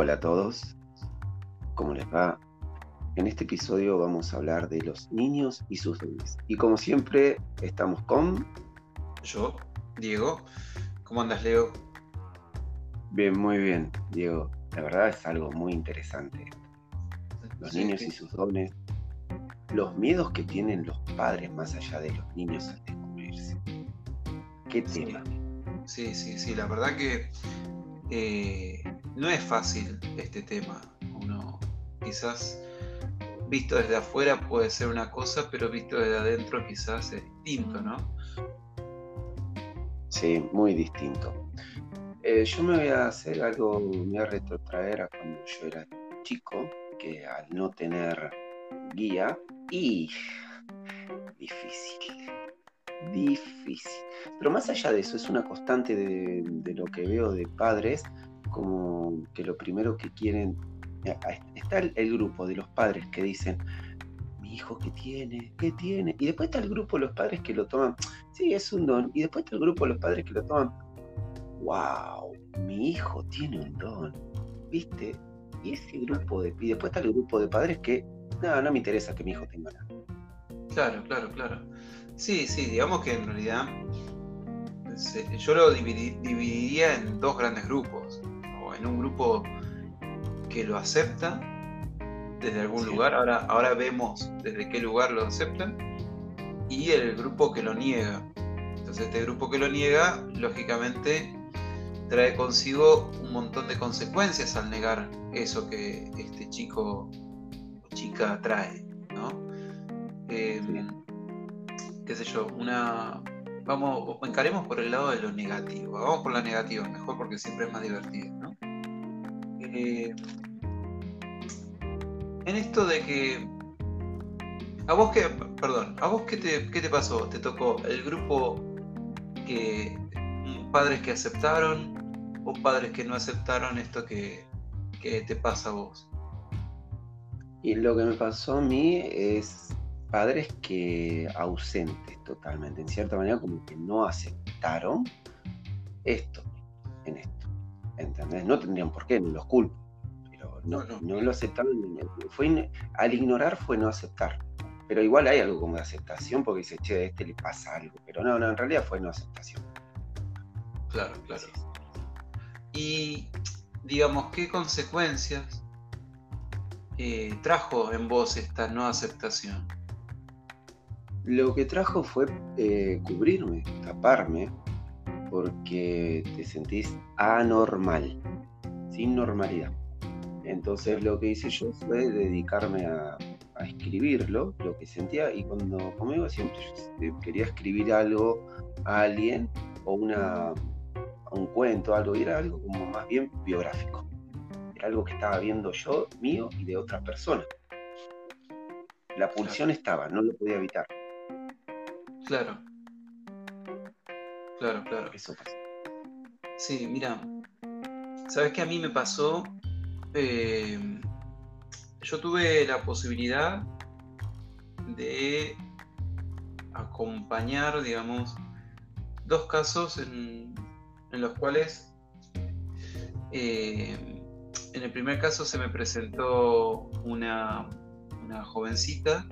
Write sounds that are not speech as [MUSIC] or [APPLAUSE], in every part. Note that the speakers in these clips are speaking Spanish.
Hola a todos, ¿cómo les va? En este episodio vamos a hablar de los niños y sus dones. Y como siempre, estamos con... Yo, Diego. ¿Cómo andas, Leo? Bien, muy bien, Diego. La verdad es algo muy interesante. Los niños y sus dones. Los miedos que tienen los padres más allá de los niños al descubrirse. ¿Qué tema? Sí, sí, sí. La verdad que eh, no es fácil este tema. Uno quizás visto desde afuera puede ser una cosa, pero visto desde adentro quizás es distinto, ¿no? Sí, muy distinto. Eh, yo me voy a hacer algo, me voy a retrotraer a cuando yo era chico, que al no tener guía, y difícil, difícil. Pero más allá de eso, es una constante de, de lo que veo de padres, como que lo primero que quieren, eh, está el, grupo de los padres que dicen, mi hijo, ¿qué tiene? ¿Qué tiene? Y después está el grupo de los padres que lo toman, sí, es un don. Y después está el grupo de los padres que lo toman, wow, mi hijo tiene un don. ¿Viste? Y ese grupo de. Y después está el grupo de padres que, no, no me interesa que mi hijo tenga nada. Claro, claro, claro. Sí, sí, digamos que en realidad yo lo dividiría en dos grandes grupos. En un grupo que lo acepta desde algún lugar, ahora, ahora vemos desde qué lugar lo aceptan, y el grupo que lo niega. Entonces este grupo que lo niega, lógicamente, trae consigo un montón de consecuencias al negar eso que este chico o chica trae, ¿no? Eh, qué sé yo, una... Vamos, encaremos por el lado de lo negativo, vamos por la negativa, mejor porque siempre es más divertido. Eh, en esto de que a vos que, perdón, a vos qué te, pasó? ¿Te tocó el grupo que padres que aceptaron o padres que no aceptaron esto que, que te pasa a vos? Y lo que me pasó a mí es padres que ausentes totalmente, en cierta manera como que no aceptaron esto en esto. ¿Entendés? No tendrían por qué, no los culpo no, no, lo aceptaron. Fue, al ignorar fue no aceptar. Pero igual hay algo como de aceptación porque dice, che, a este le pasa algo. Pero no, no, en realidad fue no aceptación. Claro, claro. Y digamos, ¿qué consecuencias eh, trajo en vos esta no aceptación? Lo que trajo fue eh, cubrirme, taparme, porque te sentís anormal, sin normalidad. Entonces lo que hice yo fue dedicarme a, escribirlo, lo que sentía, y cuando conmigo siempre quería escribir algo a alguien o una, un cuento, algo, y era algo como más bien biográfico. Era algo que estaba viendo yo, mío y de otra persona. La pulsión estaba, no lo podía evitar. Claro. Claro, claro. Eso pasa. Sí, mira, ¿sabes qué a mí me pasó? Eh, yo tuve la posibilidad de acompañar, digamos, dos casos en, los cuales eh, en el primer caso se me presentó una, una jovencita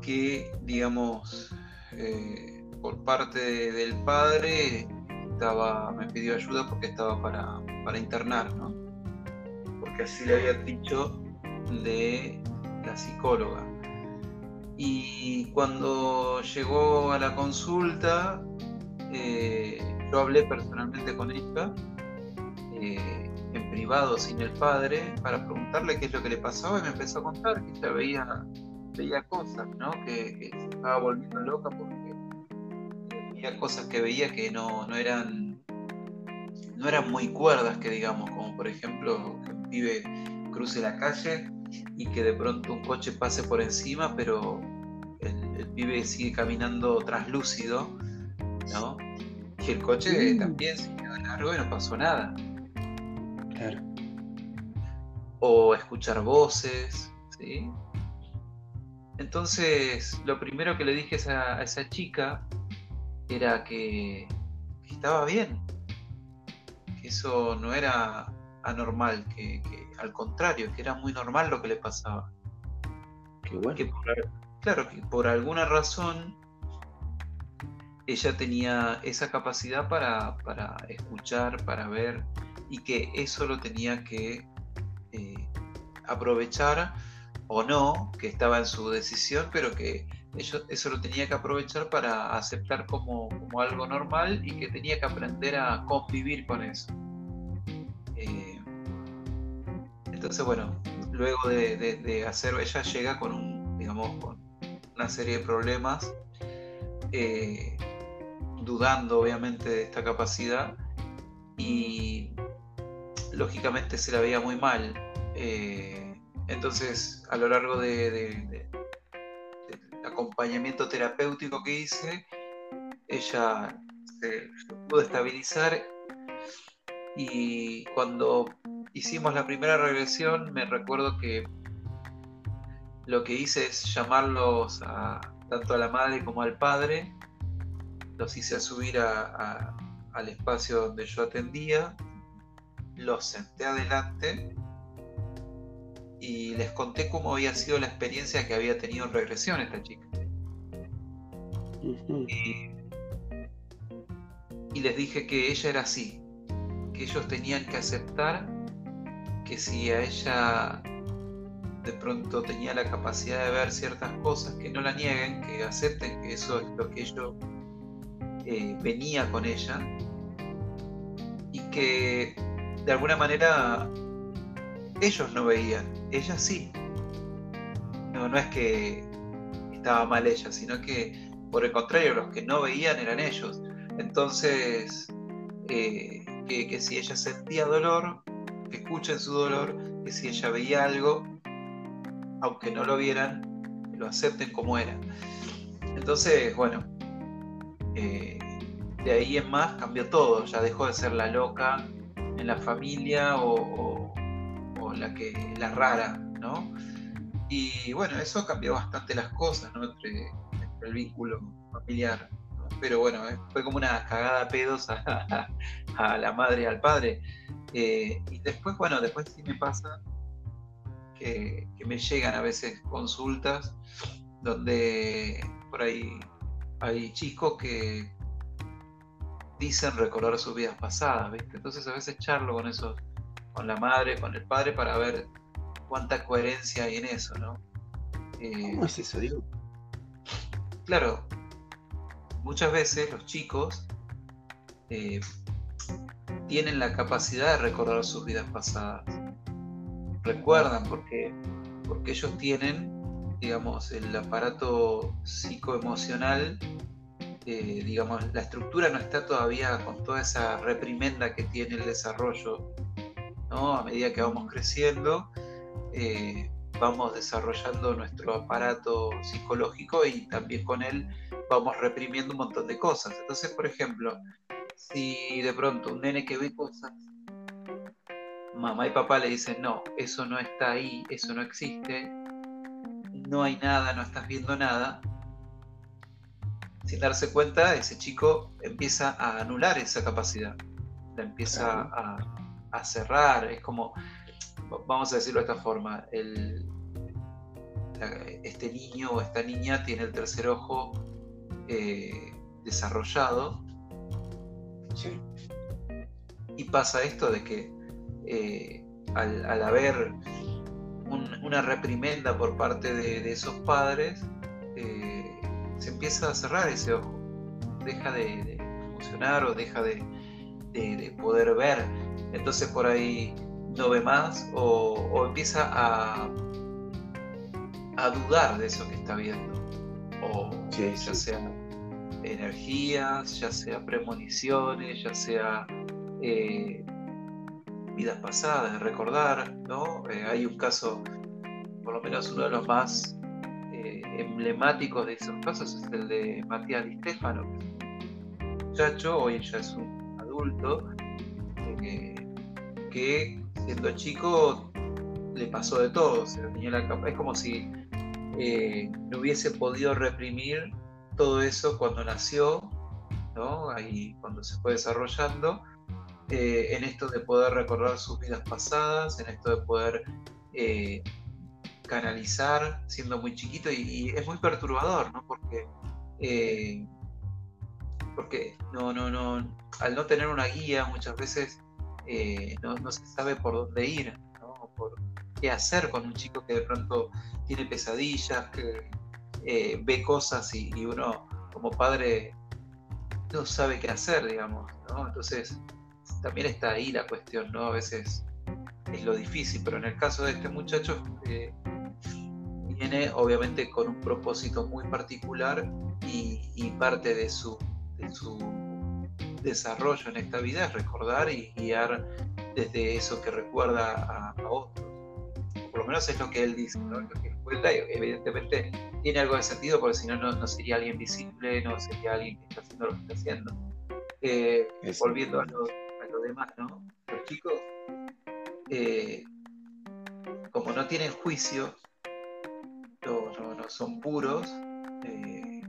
que, digamos, eh, por parte del padre me pidió ayuda porque estaba para, para internar, ¿no? porque así le había dicho de la psicóloga. Y cuando llegó a la consulta, eh, yo hablé personalmente con ella, eh, en privado, sin el padre, para preguntarle qué es lo que le pasaba y me empezó a contar que ella veía, veía cosas, ¿no? que, se estaba volviendo loca había cosas que veía que no, no eran no eran muy cuerdas que digamos, como por ejemplo pibe cruce la calle y que de pronto un coche pase por encima, pero el, pibe sigue caminando translúcido, ¿no? Y el coche también se quedó largo y no pasó nada. Claro. O escuchar voces, ¿sí? Entonces, lo primero que le dije a esa, chica era que, que estaba bien, que eso no era anormal, que, al contrario, que era muy normal lo que le pasaba. Qué bueno. claro, que por alguna razón ella tenía esa capacidad para, escuchar, para ver, y que eso lo tenía que eh, aprovechar o no, que estaba en su decisión, pero que eso lo tenía que aprovechar para aceptar como, algo normal y que tenía que aprender a convivir con eso. Eh, entonces, bueno, luego de, hacer, ella llega con un, digamos, con una serie de problemas, eh, dudando obviamente de esta capacidad y lógicamente se la veía muy mal. Eh, entonces, a lo largo de, acompañamiento terapéutico que hice, ella se, pudo estabilizar y cuando hicimos la primera regresión me recuerdo que lo que hice es llamarlos a, tanto a la madre como al padre, los hice subir al espacio donde yo atendía, los senté adelante y les conté cómo había sido la experiencia que había tenido en regresión esta chica. y, les dije que ella era así, que ellos tenían que aceptar que si a ella de pronto tenía la capacidad de ver ciertas cosas, que no la nieguen, que acepten que eso es lo que ellos eh, venía con ella y que de alguna manera ellos no veían, ella sí. No, no es que estaba mal ella, sino que por el contrario, los que no veían eran ellos. Entonces, eh, que, si ella sentía dolor, que escuchen su dolor, que si ella veía algo, aunque no lo vieran, lo acepten como era. Entonces, bueno, eh, de ahí en más cambió todo, ya dejó de ser la loca en la familia o la que la rara, ¿no? Y bueno, eso cambió bastante las cosas, ¿no? Entre, el vínculo familiar. Pero bueno, eh, fue como una cagada pedos [LAUGHS] a, la madre y al padre. Eh, y después, bueno, después sí me pasa que, me llegan a veces consultas donde por ahí hay chicos que dicen recordar sus vidas pasadas, ¿viste? Entonces a veces charlo con esos con la madre, con el padre, para ver cuánta coherencia hay en eso, ¿no? Eh, ¿Cómo es eso, digo? Claro, muchas veces los chicos eh, tienen la capacidad de recordar sus vidas pasadas. Recuerdan porque, porque ellos tienen, digamos, el aparato psicoemocional, eh, digamos, la estructura no está todavía con toda esa reprimenda que tiene el desarrollo a medida que vamos creciendo, eh, vamos desarrollando nuestro aparato psicológico y también con él vamos reprimiendo un montón de cosas. Entonces, por ejemplo, si de pronto un nene que ve cosas, mamá y papá le dicen, no, eso no está ahí, eso no existe, no hay nada, no estás viendo nada, sin darse cuenta, ese chico empieza a anular esa capacidad, la empieza a, a cerrar, es como, vamos a decirlo de esta forma, el, este niño o esta niña tiene el tercer ojo eh, desarrollado. Y pasa esto de que eh, al, haber una reprimenda por parte de, esos padres, eh, se empieza a cerrar ese ojo, deja de, funcionar o deja de, de, poder ver entonces por ahí no ve más o, empieza a, a dudar de eso que está viendo. O ya sea energías, ya sea premoniciones, ya sea eh, vidas pasadas, recordar, ¿no? Eh, hay un caso, por lo menos uno de los más eh, emblemáticos de esos casos es el de Matías Di Stefano, muchacho, hoy ya es un adulto, que siendo chico le pasó de todo, es como si eh, no hubiese podido reprimir todo eso cuando nació, ¿no? ahí cuando se fue desarrollando, eh, en esto de poder recordar sus vidas pasadas, en esto de poder eh, canalizar siendo muy chiquito y, es muy perturbador, ¿no? Porque, eh, porque no, no, no, al no tener una guía muchas veces no, se sabe por dónde ir, ¿no? Por qué hacer con un chico que de pronto tiene pesadillas, que ve cosas y, uno como padre no sabe qué hacer, digamos, ¿no? Entonces, también está ahí la cuestión, ¿no? A veces es lo difícil, pero en el caso de este muchacho eh, viene obviamente con un propósito muy particular y, parte de su desarrollo en esta vida es recordar y guiar desde eso que recuerda a, a otros. Por lo menos es lo que él dice, ¿no? Lo que cuenta, evidentemente tiene algo de sentido porque si no, no sería alguien visible, no sería alguien que está haciendo lo que está haciendo. Eh, volviendo a lo, demás, ¿no? Los chicos, eh, como no tienen juicio, no, no, son puros, eh,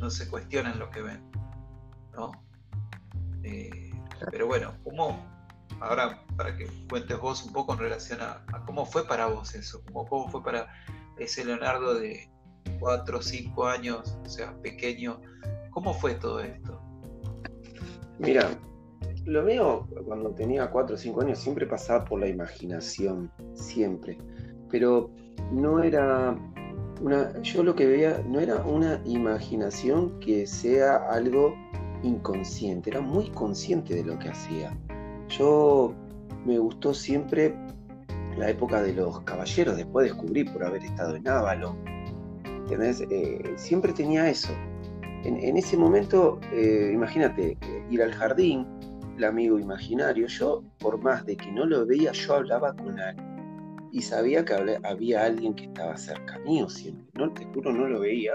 no se cuestionan lo que ven, ¿no? Eh, pero bueno, ¿cómo, ahora para que cuentes vos un poco en relación a, cómo fue para vos eso, cómo, cómo fue para ese Leonardo de 4 o 5 años, o sea, pequeño, ¿cómo fue todo esto? Mira, lo mío, cuando tenía 4 o 5 años, siempre pasaba por la imaginación, siempre. Pero no era una. Yo lo que veía no era una imaginación que sea algo inconsciente, era muy consciente de lo que hacía. Yo me gustó siempre la época de los caballeros, después descubrí por haber estado en Ávalo. ¿Entendés? Eh, siempre tenía eso. En, ese momento, eh, imagínate, ir al jardín, el amigo imaginario, yo, por más de que no lo veía, yo hablaba con alguien. Y sabía que había alguien que estaba cerca mío siempre. No, te juro, no lo veía,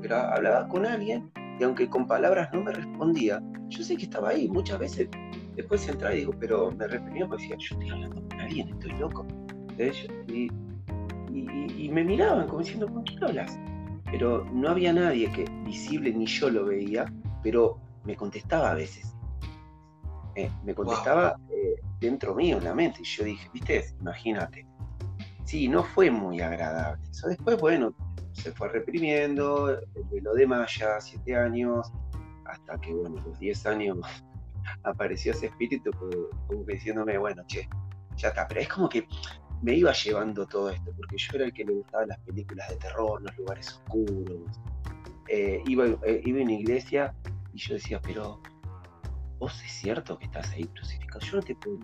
pero hablaba con alguien y aunque con palabras no me respondía, yo sé que estaba ahí. Muchas veces después entraba y digo, pero me reprimía porque decía, yo estoy hablando con alguien, estoy loco. Y, y, me miraban como diciendo, ¿con quién hablas? Pero no había nadie que visible ni yo lo veía, pero me contestaba a veces. Eh, me contestaba eh, dentro mío, en la mente. Y yo dije, viste, imagínate. Sí, no fue muy agradable. Eso después, bueno, se fue reprimiendo, el lo de Maya, siete años, hasta que, bueno, los diez años [LAUGHS] apareció ese espíritu como, diciéndome, bueno, che, ya está. Pero es como que me iba llevando todo esto, porque yo era el que le gustaban las películas de terror, los lugares oscuros. Eh, iba, iba a una iglesia y yo decía, pero vos es cierto que estás ahí crucificado. Yo no te puedo.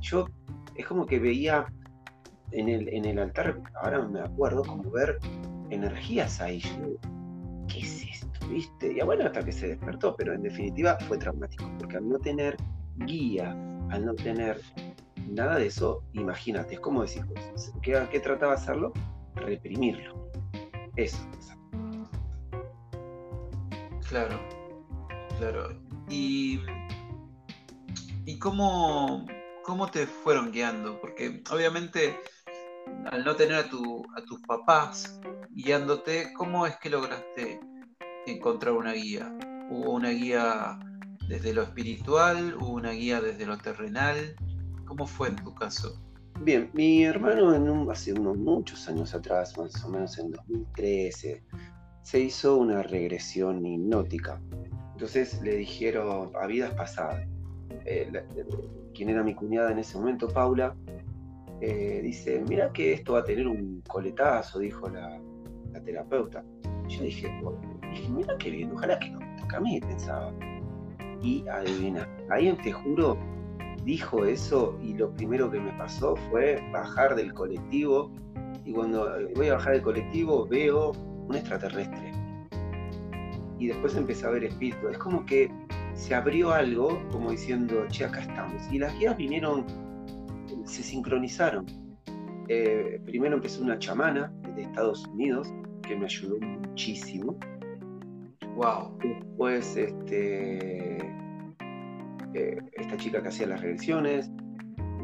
Yo es como que veía en el, en el altar, ahora me acuerdo, como ver energías ahí. Yo, ¿qué es esto? ¿Viste? Y bueno, hasta que se despertó, pero en definitiva fue traumático, porque al no tener guía, al no tener nada de eso, imagínate, es como decir, ¿qué, ¿qué trataba de hacerlo? Reprimirlo. Eso. Claro, claro. Y ¿Y cómo, cómo te fueron guiando? Porque obviamente al no tener a, tu, a tus papás guiándote, ¿cómo es que lograste encontrar una guía? ¿Hubo una guía desde lo espiritual? ¿Hubo una guía desde lo terrenal? ¿Cómo fue en tu caso? Bien, mi hermano en hace unos muchos años atrás, más o menos en 2013, se hizo una regresión hipnótica. Entonces le dijeron a vidas pasadas. Eh, quien era mi cuñada en ese momento, Paula, eh, dice, mira que esto va a tener un coletazo, dijo la, terapeuta. Yo dije, mira qué bien, ojalá que no me toque a mí, pensaba. Y adivina, ahí te juro, dijo eso y lo primero que me pasó fue bajar del colectivo y cuando voy a bajar del colectivo veo un extraterrestre. Y después empecé a ver espíritus. Es como que se abrió algo como diciendo, che, acá estamos. Y las guías vinieron, se sincronizaron. Eh, primero empezó una chamana de Estados Unidos que me ayudó muchísimo. Wow. Después, este, eh, esta chica que hacía las regresiones.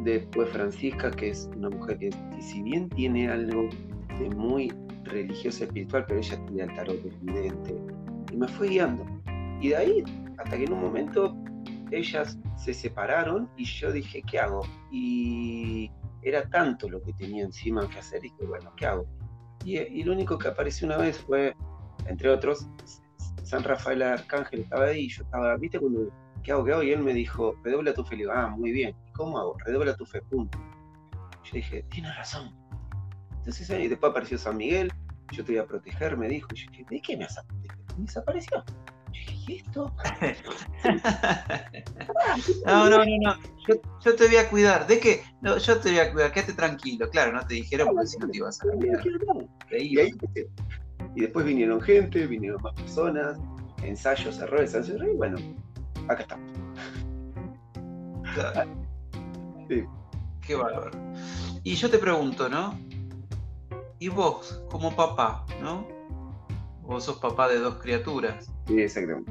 Después Francisca, que es una mujer que, si bien tiene algo de muy religioso espiritual, pero ella estudia el tarot evidente. Y me fue guiando. Y de ahí hasta que en un momento ellas se separaron y yo dije, ¿qué hago? Y era tanto lo que tenía encima que hacer, y dije, bueno, ¿qué hago? Y, lo único que apareció una vez fue, entre otros, San Rafael Arcángel estaba ahí, y yo estaba, ¿viste cuando, ¿qué hago? ¿Qué hago? Y él me dijo, redobla tu fe. Le digo, ah, muy bien. ¿Cómo hago? Redobla tu fe, punto. Yo dije, tienes razón. Entonces, y después apareció San Miguel, yo te voy a proteger, me dijo. Y yo dije, ¿de qué me vas a proteger? Y desapareció. Yo dije, ¿y esto? [LAUGHS] [LAUGHS] no, no, no, no. Yo, te voy a cuidar. ¿De qué? No, yo te voy a cuidar, quédate tranquilo. Claro, no te dijeron porque si no te ibas a cambiar. Y, ahí, y después vinieron gente, vinieron más personas, ensayos, errores, ensayos, y bueno, acá estamos. Sí. Qué valor. Y yo te pregunto, ¿no? Y vos, como papá, ¿no? Vos sos papá de dos criaturas. Sí, exactamente.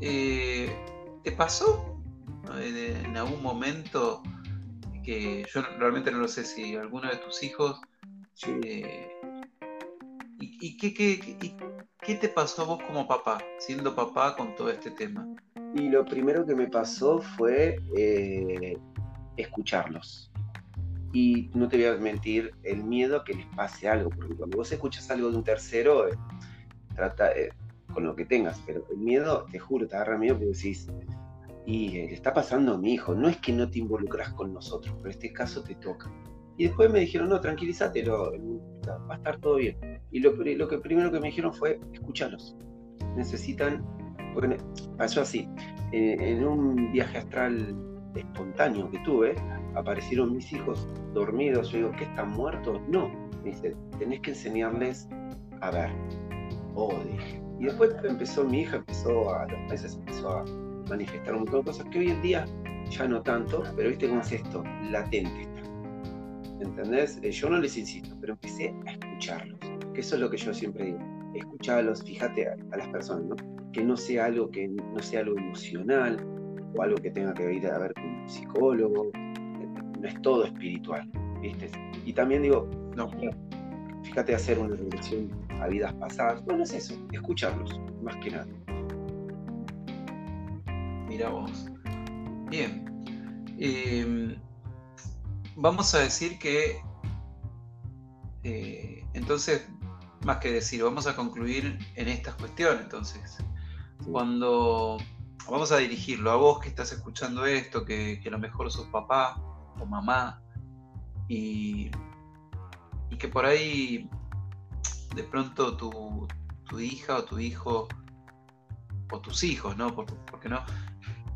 Eh, ¿Te pasó en, algún momento que yo realmente no lo sé si alguno de tus hijos... Eh, ¿Y, qué, qué, te pasó a vos como papá, siendo papá con todo este tema? Y lo primero que me pasó fue eh, escucharlos. Y no te voy a mentir, el miedo a que les pase algo, porque cuando vos escuchas algo de un tercero, eh, trata eh, con lo que tengas, pero el miedo, te juro, te agarra miedo porque decís, y le está pasando a mi hijo, no es que no te involucras con nosotros, pero en este caso te toca. Y después me dijeron, no, tranquilízate, va a estar todo bien. Y lo, lo que primero que me dijeron fue, escúchalos. Necesitan, porque pasó así, en un viaje astral espontáneo que tuve, aparecieron mis hijos dormidos. Yo digo, ¿qué están muertos? No. Me dice, tenés que enseñarles a ver. Oh, dije. Y después empezó mi hija, empezó a, los meses empezó a manifestar un montón de cosas que hoy en día ya no tanto, pero viste cómo es esto, latente está. ¿Entendés? Eh, yo no les insisto, pero empecé a escucharlos. Que eso es lo que yo siempre digo. Escucharlos, fíjate a, a las personas, ¿no? Que no sea algo que no sea algo emocional, o algo que tenga que ir a ver con un psicólogo, no es todo espiritual, ¿viste? Y también digo, no, fíjate hacer una regresión a vidas pasadas, bueno, es eso, escucharlos, más que nada. Mira vos. Bien. Em, vamos a decir que, eh, entonces, más que decir, vamos a concluir en estas cuestiones, entonces. Cuando vamos a dirigirlo a vos que estás escuchando esto, que, a lo mejor sos papá o mamá y, que por ahí de pronto tu, hija o tu hijo o tus hijos, ¿no? Porque, no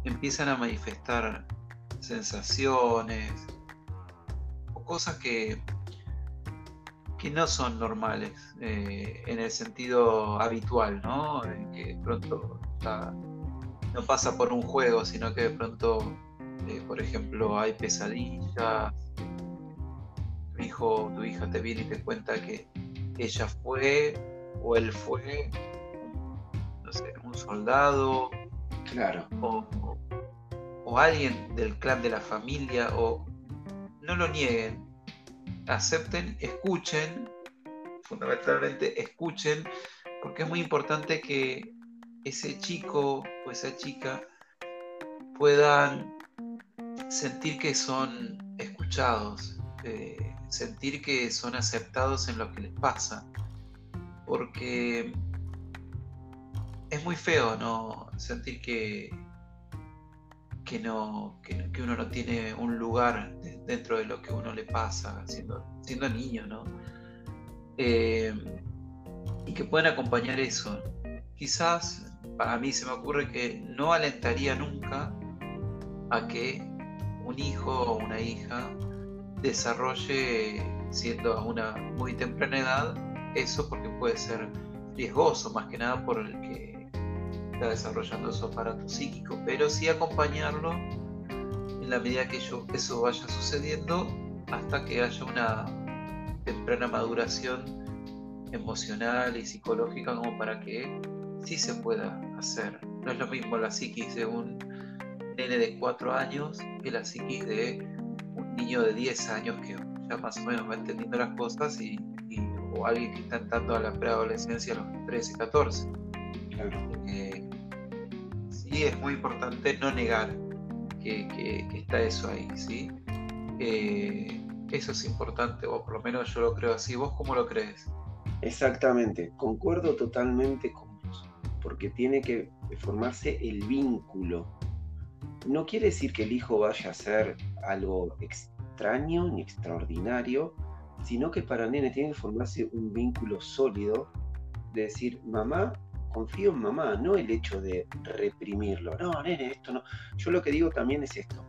empiezan a manifestar sensaciones o cosas que, que no son normales eh, en el sentido habitual, ¿no? que de pronto no pasa por un juego, sino que de pronto, eh, por ejemplo, hay pesadillas, tu hijo o tu hija te viene y te cuenta que ella fue o él fue, no sé, un soldado, claro. o, alguien del clan de la familia, o no lo nieguen, acepten, escuchen, fundamentalmente escuchen, porque es muy importante que ese chico o esa chica puedan sentir que son escuchados, eh, sentir que son aceptados en lo que les pasa, porque es muy feo no sentir que que no que, uno no tiene un lugar dentro de lo que uno le pasa siendo siendo niño no eh, y que puedan acompañar eso. Quizás a mí se me ocurre que no alentaría nunca a que un hijo o una hija desarrolle, siendo a una muy temprana edad, eso porque puede ser riesgoso, más que nada por el que está desarrollando su aparato psíquico, pero sí acompañarlo en la medida que eso vaya sucediendo hasta que haya una temprana maduración emocional y psicológica como para que sí se pueda hacer. No es lo mismo la psiquis de un nene de 4 años que la psiquis de un niño de 10 años que ya más o menos va entendiendo las cosas y, o alguien que está entrando a la preadolescencia a los 13, 14. Eh, y es muy importante no negar que, está eso ahí, ¿sí? Eh, eso es importante, o por lo menos yo lo creo así. ¿Vos cómo lo crees? Exactamente, concuerdo totalmente con vos, porque tiene que formarse el vínculo. No quiere decir que el hijo vaya a ser algo extraño ni extraordinario, sino que para nene tiene que formarse un vínculo sólido de decir, mamá, confío en mamá, no el hecho de reprimirlo. No, nene, esto no. Yo lo que digo también es esto.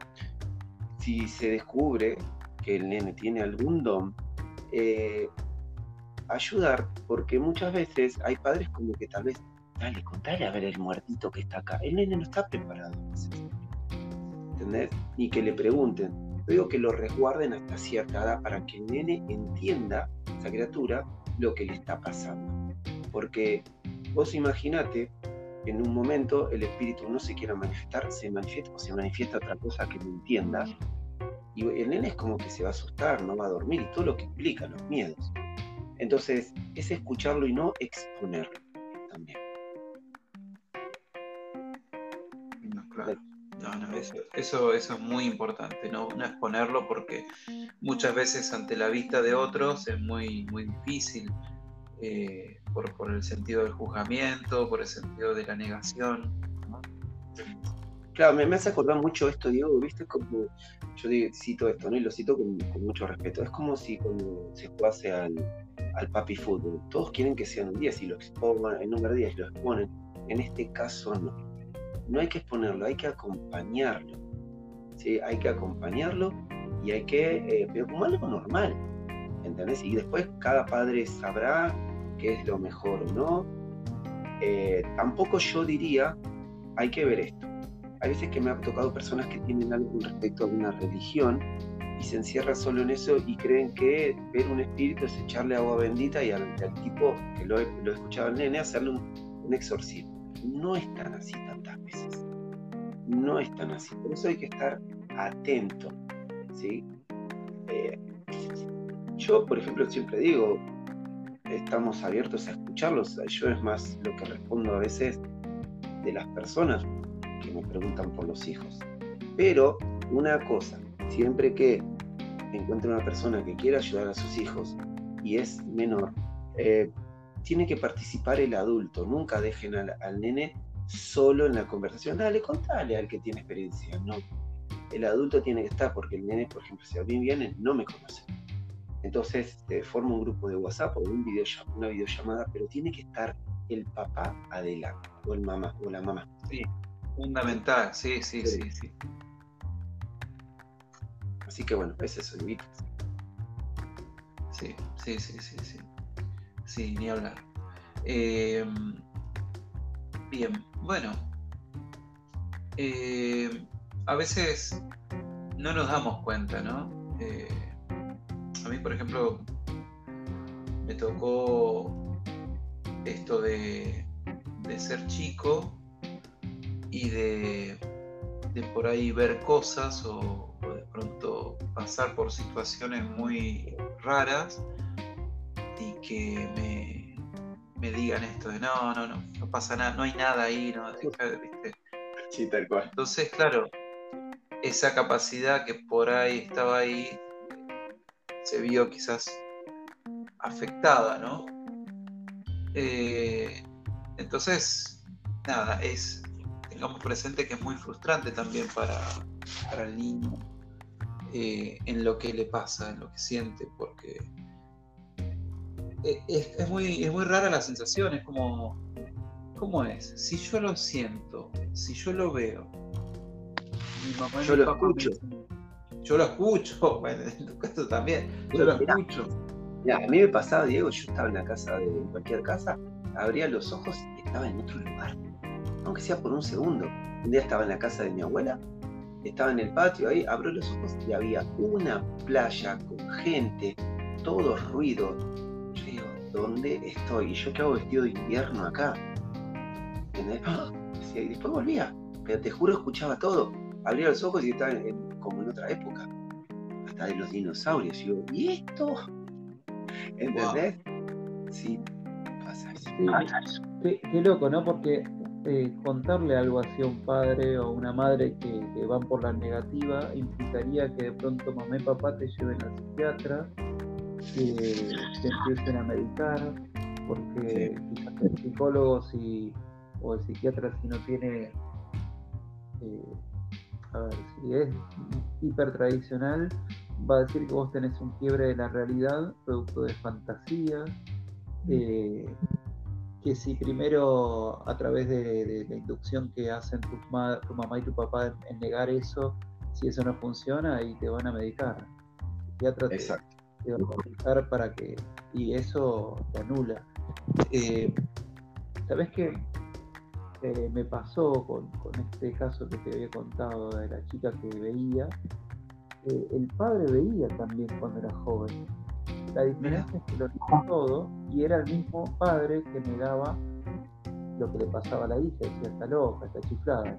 Si se descubre que el nene tiene algún don, eh, ayudar, porque muchas veces hay padres como que tal vez, dale, contale a ver el muertito que está acá. El nene no está preparado. ¿Entendés? Ni que le pregunten. Yo digo que lo resguarden hasta cierta edad para que el nene entienda, esa criatura, lo que le está pasando. Porque vos imaginate, en un momento el espíritu no se quiera manifestar, se manifiesta o se manifiesta otra cosa que no entiendas. Y el nene es como que se va a asustar, no va a dormir y todo lo que implica, los miedos. Entonces, es escucharlo y no exponerlo también. claro. eso, eso, es muy importante, ¿no? no exponerlo porque muchas veces ante la vista de otros es muy, muy difícil eh, por, por, el sentido del juzgamiento, por el sentido de la negación. Claro, me, me hace acordar mucho esto, Diego, ¿viste? Como yo cito esto, ¿no? Y lo cito con, mucho respeto. Es como si cuando se jugase al, al papi fútbol. Todos quieren que sean un 10 y lo expongan, el número 10 lo exponen. En este caso no. No hay que exponerlo, hay que acompañarlo. ¿sí? Hay que acompañarlo y hay que, eh, pero como algo normal. Y después cada padre sabrá qué es lo mejor o no. Eh, tampoco yo diría, hay que ver esto. Hay veces que me ha tocado personas que tienen algo respecto a una religión y se encierra solo en eso y creen que ver un espíritu es echarle agua bendita y al, tipo que lo, lo escuchaba el nene hacerle un, exorcismo. No es tan así tantas veces. No es tan así. Por eso hay que estar atento. ¿sí? Yo, por ejemplo, siempre digo, estamos abiertos a escucharlos. Yo es más lo que respondo a veces de las personas que me preguntan por los hijos. Pero una cosa, siempre que encuentre una persona que quiera ayudar a sus hijos y es menor, eh, tiene que participar el adulto. Nunca dejen al, nene solo en la conversación. Dale, contale al que tiene experiencia. No. El adulto tiene que estar porque el nene, por ejemplo, si alguien viene, no me conoce. Entonces te forma un grupo de WhatsApp o un video, una videollamada, pero tiene que estar el papá adelante, o el mamá, o la mamá. Sí, fundamental, sí, sí, sí, sí. Así que bueno, ese es el Sí, sí, sí, sí, sí. Sí, ni hablar. Em, bien, bueno. Em, a veces no nos damos cuenta, ¿no? Eh, a mí, por ejemplo, me tocó esto de, de ser chico y de, de por ahí ver cosas o, pronto pasar por situaciones muy raras y que me, me digan esto de no, no, no, no pasa nada, no hay nada ahí, no, ¿viste? Sí, tal cual. Entonces, claro, esa capacidad que por ahí estaba ahí se vio quizás afectada, ¿no? Eh, entonces, nada, es, tengamos presente que es muy frustrante también para, para el niño eh, en lo que le pasa, en lo que siente, porque eh, es, muy, es muy rara la sensación, es como, ¿cómo es? Si yo lo siento, si yo lo veo, yo lo escucho. Yo lo escucho, [LAUGHS] bueno, en tu caso también, yo lo escucho. a mí me pasaba, Diego, yo estaba en la casa de cualquier casa, abría los ojos y estaba en otro lugar, aunque sea por un segundo. Un día estaba en la casa de mi abuela estaba en el patio ahí, abro los ojos y había una playa con gente, todo ruido. Yo digo, ¿dónde estoy? ¿Y yo qué hago vestido de invierno acá? ¡Ah! [LAUGHS] Y después volvía, pero te juro escuchaba todo. Abría los ojos y estaba como en otra época, hasta de los dinosaurios. Y yo, ¿y esto? ¿Entendés? Sí, pasa eso. Qué, qué, loco, ¿no? Porque eh, contarle algo así a un padre o una madre que, van por la negativa implicaría que de pronto mamá y papá te lleven al psiquiatra, que te empiecen a medicar, porque quizás el psicólogo si, o el psiquiatra si no tiene, eh, a ver, si es hiper tradicional, va a decir que vos tenés un quiebre de la realidad, producto de fantasía, eh, que si primero a través de, la inducción que hacen tu, tu, mamá y tu papá en, negar eso, si eso no funciona, ahí te van a medicar. El Exacto. te, van a medicar para que, y eso te anula. Eh, ¿Sabes qué? Eh, me pasó con, con, este caso que te había contado de la chica que veía, el padre veía también cuando era joven. La diferencia es que lo negó todo y era el mismo padre que negaba lo que le pasaba a la hija, decía está loca, está chiflada.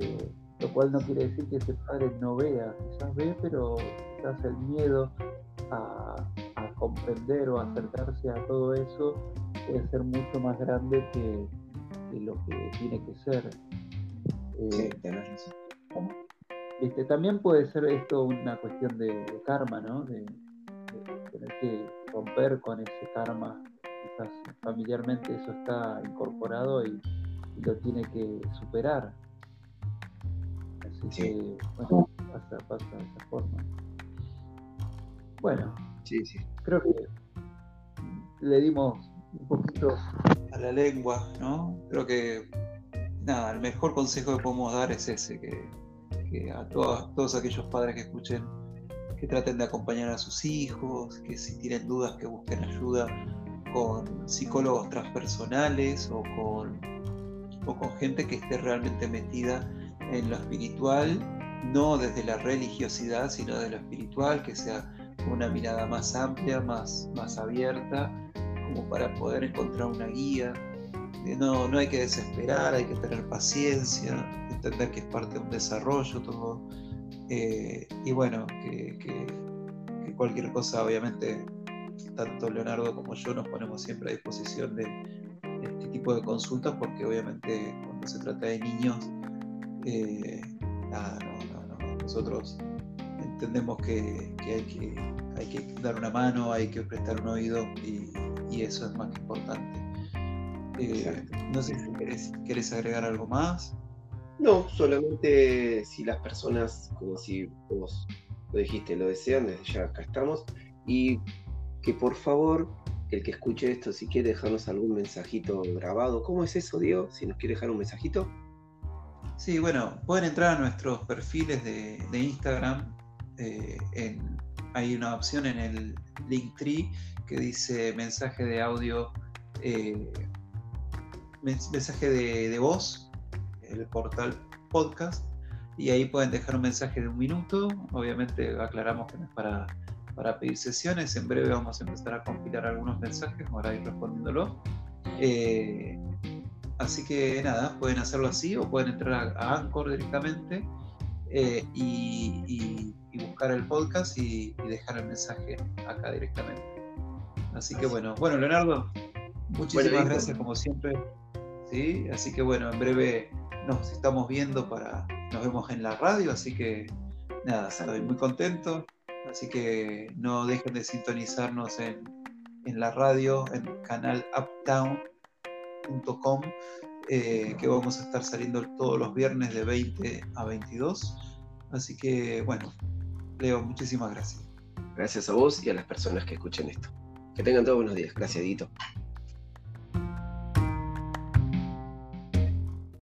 Eh, lo cual no quiere decir que ese padre no vea, quizás ve, pero quizás el miedo a, comprender o acercarse a todo eso puede ser mucho más grande que, lo que tiene que ser. sí, eh, tenés razón. Este, también puede ser esto una cuestión de, karma, ¿no? De, tener que romper con ese karma. Quizás familiarmente eso está incorporado y, lo tiene que superar. Así que, bueno, pasa, pasa de esa forma. Bueno, sí, sí. creo que le dimos un poquito a la lengua, ¿no? Creo que, nada, el mejor consejo que podemos dar es ese, que a todos, aquellos padres que escuchen, que traten de acompañar a sus hijos, que si tienen dudas que busquen ayuda con psicólogos transpersonales o con, o con gente que esté realmente metida en lo espiritual, no desde la religiosidad, sino de lo espiritual, que sea una mirada más amplia, más, más abierta, como para poder encontrar una guía. No, no hay que desesperar, hay que tener paciencia, entender que es parte de un desarrollo todo. Eh, y bueno, que, cualquier cosa, obviamente, tanto Leonardo como yo nos ponemos siempre a disposición de, este tipo de consultas, porque obviamente cuando se trata de niños, eh, nosotros entendemos que, hay que hay que dar una mano, hay que prestar un oído y, eso es más que importante. Eh, no sé si querés, querés agregar algo más. No, solamente si las personas, como si vos lo dijiste, lo desean, desde ya acá estamos. Y que por favor, el que escuche esto, si quiere dejarnos algún mensajito grabado, ¿cómo es eso, Diego? Si nos quiere dejar un mensajito. Sí, bueno, pueden entrar a nuestros perfiles de, Instagram. Eh, hay una opción en el Linktree que dice mensaje de audio, eh, mensaje de voz el portal podcast y ahí pueden dejar un mensaje de un minuto. Obviamente aclaramos que no es para, para pedir sesiones. En breve vamos a empezar a compilar algunos mensajes para ir respondiéndolo. Eh, así que nada, pueden hacerlo así o pueden entrar a, Anchor directamente eh, y, buscar el podcast y, dejar el mensaje acá directamente. Así que bueno, bueno Leonardo, muchísimas gracias como siempre. ¿sí? Así que bueno, en breve nos estamos viendo para, nos vemos en la radio, así que nada, estoy muy contento, así que no dejen de sintonizarnos en, la radio, en canal uptown.com, eh, que vamos a estar saliendo todos los viernes de 20 a 22. Así que bueno, Leo, muchísimas gracias. Gracias a vos y a las personas que escuchen esto. Que tengan todos buenos días. Gracias, Edito.